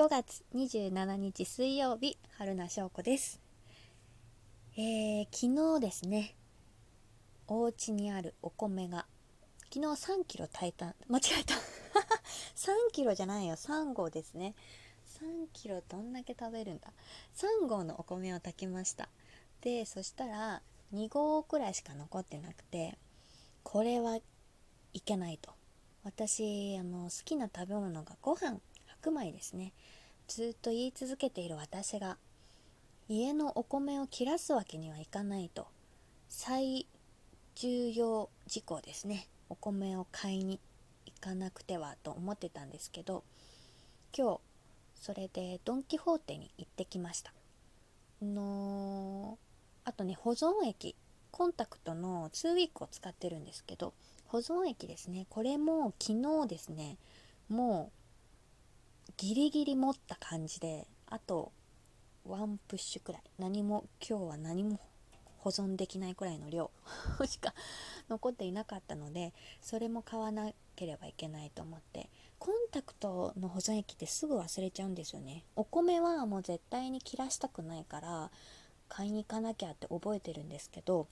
5月27日水曜日春名翔子です。えー、昨日ですねお家にあるお米が昨日3キロ炊いた間違えた。3キロじゃないよ3合ですね。3キロどんだけ食べるんだ。3合のお米を炊きました。でそしたら2合くらいしか残ってなくてこれはいけないと。私あの好きな食べ物がご飯白米ですね。ずっと言い続けている私が家のお米を切らすわけにはいかないと最重要事項ですね。お米を買いに行かなくてはと思ってたんですけど今日それでドン・キホーテに行ってきました。のあとね保存液コンタクトの2ウィークを使ってるんですけど保存液ですね。これも昨日ですね。もうギリギリ持った感じであとワンプッシュくらい。何も今日は何も保存できないくらいの量 しか残っていなかったのでそれも買わなければいけないと思って。コンタクトの保存液ってすぐ忘れちゃうんですよね。お米はもう絶対に切らしたくないから買いに行かなきゃって覚えてるんですけど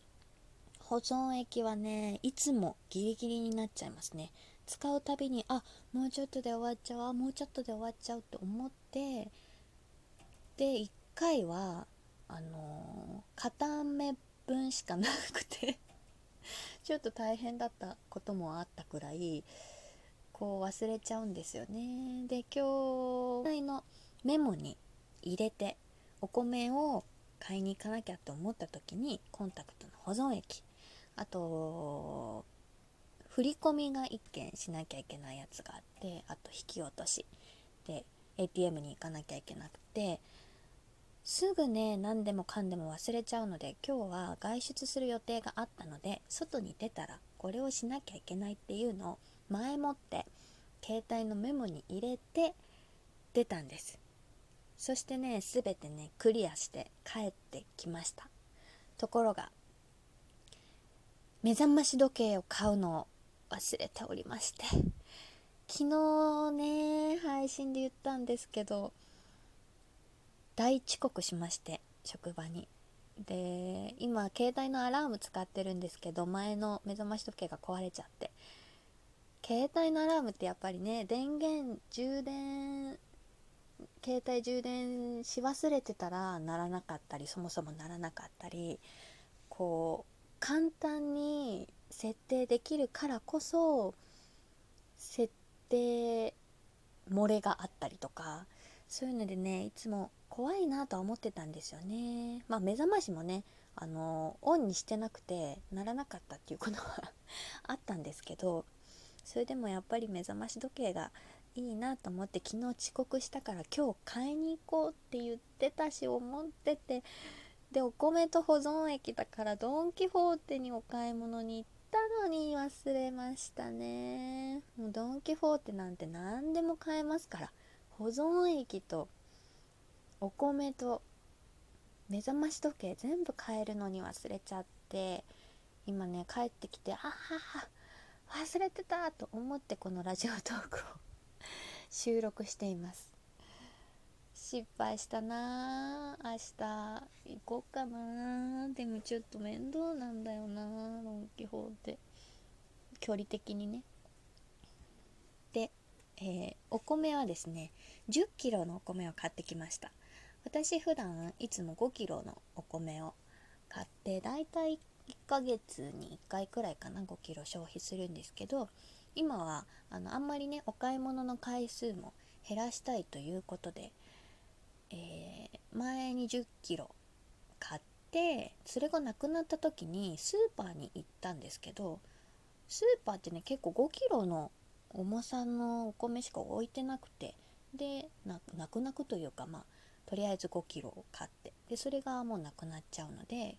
保存液はねいつもギリギリになっちゃいますね。使うたびにあもうちょっとで終わっちゃうあもうちょっとで終わっちゃうって思ってで1回はあのー、片目分しかなくて ちょっと大変だったこともあったくらいこう忘れちゃうんですよね。で今日のメモに入れてお米を買いに行かなきゃって思った時にコンタクトの保存液あと振り込みが1件しなきゃいけないやつがあってあと引き落としで ATM に行かなきゃいけなくてすぐね何でもかんでも忘れちゃうので今日は外出する予定があったので外に出たらこれをしなきゃいけないっていうのを前もって携帯のメモに入れて出たんです。そしてね全てねクリアして帰ってきました。ところが目覚まし時計を買うのを忘れておりまして。昨日ね配信で言ったんですけど大遅刻しまして職場に。で今携帯のアラーム使ってるんですけど前の目覚まし時計が壊れちゃって。携帯のアラームってやっぱりね電源充電携帯充電し忘れてたらならなかったりそもそもならなかったりこう簡単に設定できるからこそ設定漏れがあったりとかそういうのでねいつも怖いなとは思ってたんですよね。まあ目覚ましもねあのオンにしてなくてならなかったっていうことは あったんですけどそれでもやっぱり目覚まし時計がいいなと思って昨日遅刻したから今日買いに行こうって言ってたし思っててでお米と保存液だからドン・キホーテにお買い物に行ったのに忘れましたね。もうドン・キホーテなんて何でも買えますから。保存液とお米と目覚まし時計全部買えるのに忘れちゃって。今ね帰ってきてあはは忘れてたと思ってこのラジオトークを 収録しています。失敗したな。明日行こうかな。でもちょっと面倒なんだよな。ロンキホーテ距離的にね。で、えー、お米はですね1 0キロのお米を買ってきました。私普段いつも5キロのお米を買ってだいたい1ヶ月に1回くらいかな5キロ消費するんですけど今はあのあんまりねお買い物の回数も減らしたいということで、えー、前に1 0キロ買ってそれがなくなった時にスーパーに行ったんですけどスーパーってね結構5キロの重さのお米しか置いてなくてでなくなくというかまあとりあえず5キロを買ってでそれがもうなくなっちゃうので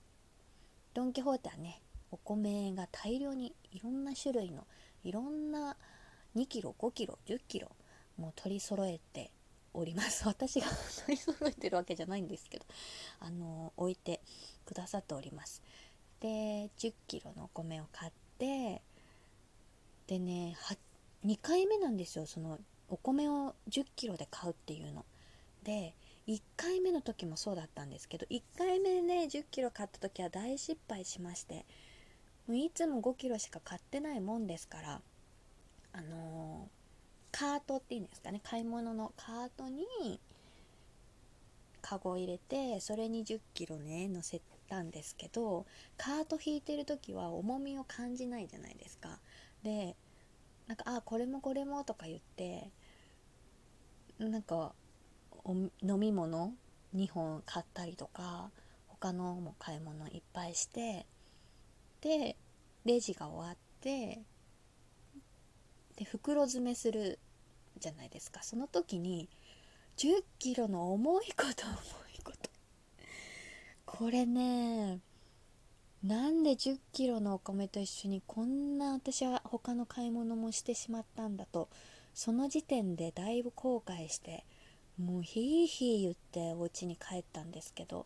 ドン・キホーテはねお米が大量にいろんな種類のいろんな2キロ5キロ10キロもう取り揃えております。私が取り揃えてるわけじゃないんですけどあの置いてくださっております。で10キロのお米を買ってでね2回目なんですよ。そのお米を10キロで買うっていうの。で1回目の時もそうだったんですけど1回目ね1 0キロ買った時は大失敗しましてもういつも5キロしか買ってないもんですからあのー、カートっていうんですかね。買い物のカートにカゴ入れてそれに1 0キロね乗せたんですけどカート引いてる時は重みを感じないじゃないですか。でなんかあこれもこれもとか言ってなんか飲み物2本買ったりとか他のも買い物いっぱいしてでレジが終わってで袋詰めするじゃないですか。その時に1 0キロの重いこと重いこと。これねなんで1 0キロのお米と一緒にこんな私は他の買い物もしてしまったんだとその時点でだいぶ後悔してもうヒーヒー言ってお家に帰ったんですけど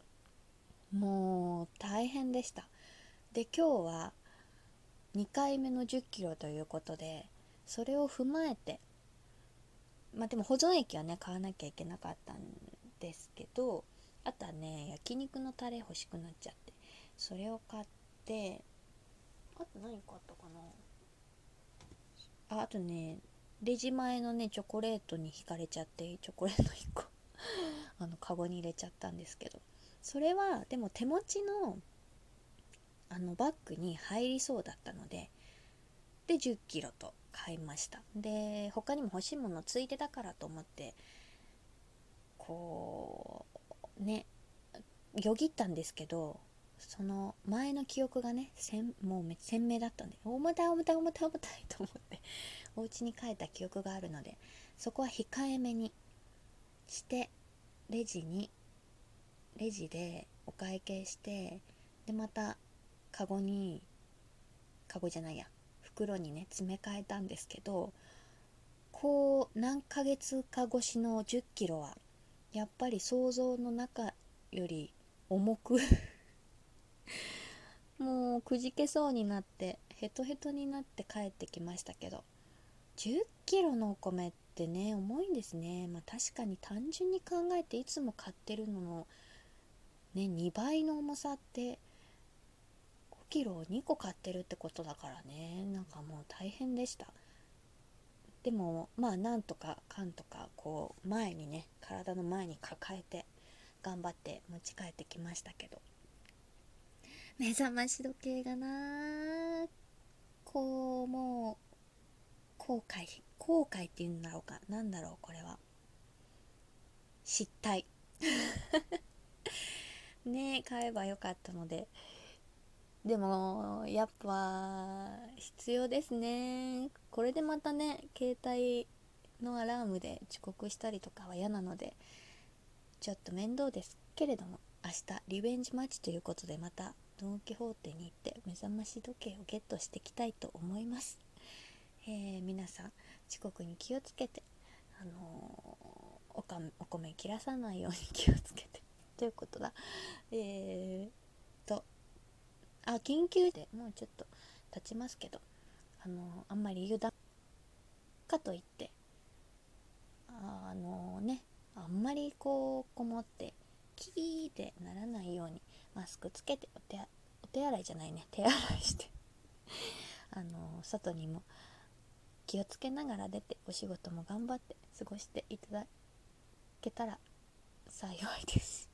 もう大変でした。で今日は2回目の1 0キロということでそれを踏まえてまあでも保存液はね買わなきゃいけなかったんですけどあとはね焼肉のタレ欲しくなっちゃってそれを買ってあと何買ったかな。ああとねレジ前のねチョコレートに惹かれちゃってチョコレート1個 あのカゴに入れちゃったんですけどそれはでも手持ちのあのバッグに入りそうだったのでで1 0キロと買いました。で他にも欲しいものついてたからと思ってこうねよぎったんですけどその前の記憶がねもう鮮明だったんで重たい重たい重たい重たいと思ってお家に帰った記憶があるのでそこは控えめにしてレジにレジでお会計してでまたカゴにカゴじゃないや袋にね詰め替えたんですけどこう何ヶ月か越しの1 0キロはやっぱり想像の中より重く もうくじけそうになってヘトヘトになって帰ってきましたけど1 0キロのお米ってね重いんですね。まあ確かに単純に考えていつも買ってるののね2倍の重さってキロを2個買ってるってことだからね。なんかもう大変でした。でもまあなんとかかんとかこう前にね体の前に抱えて頑張って持ち帰ってきましたけど。目覚まし時計がなこうもう後悔後悔っていうんだろうか。なんだろうこれは。失態。ねえ買えばよかったので。でもやっぱ必要ですね。これでまたね携帯のアラームで遅刻したりとかは嫌なのでちょっと面倒ですけれども明日リベンジマッチということでまたドン・キホーテに行って目覚まし時計をゲットしていきたいと思います、えー、皆さん遅刻に気をつけてあのー、おかお米切らさないように気をつけて。ということだ。えーあ緊急でもうちょっと経ちますけどあのあんまり油断かといってあのねあんまりこうこもってキーってならないようにマスクつけてお手お手洗いじゃないね 手洗いしてあの外にも気をつけながら出てお仕事も頑張って過ごしていただけたら幸いです。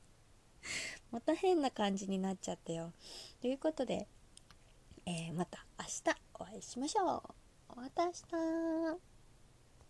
また変な感じになっちゃったよ。ということで、えー、また明日お会いしましょう。また明日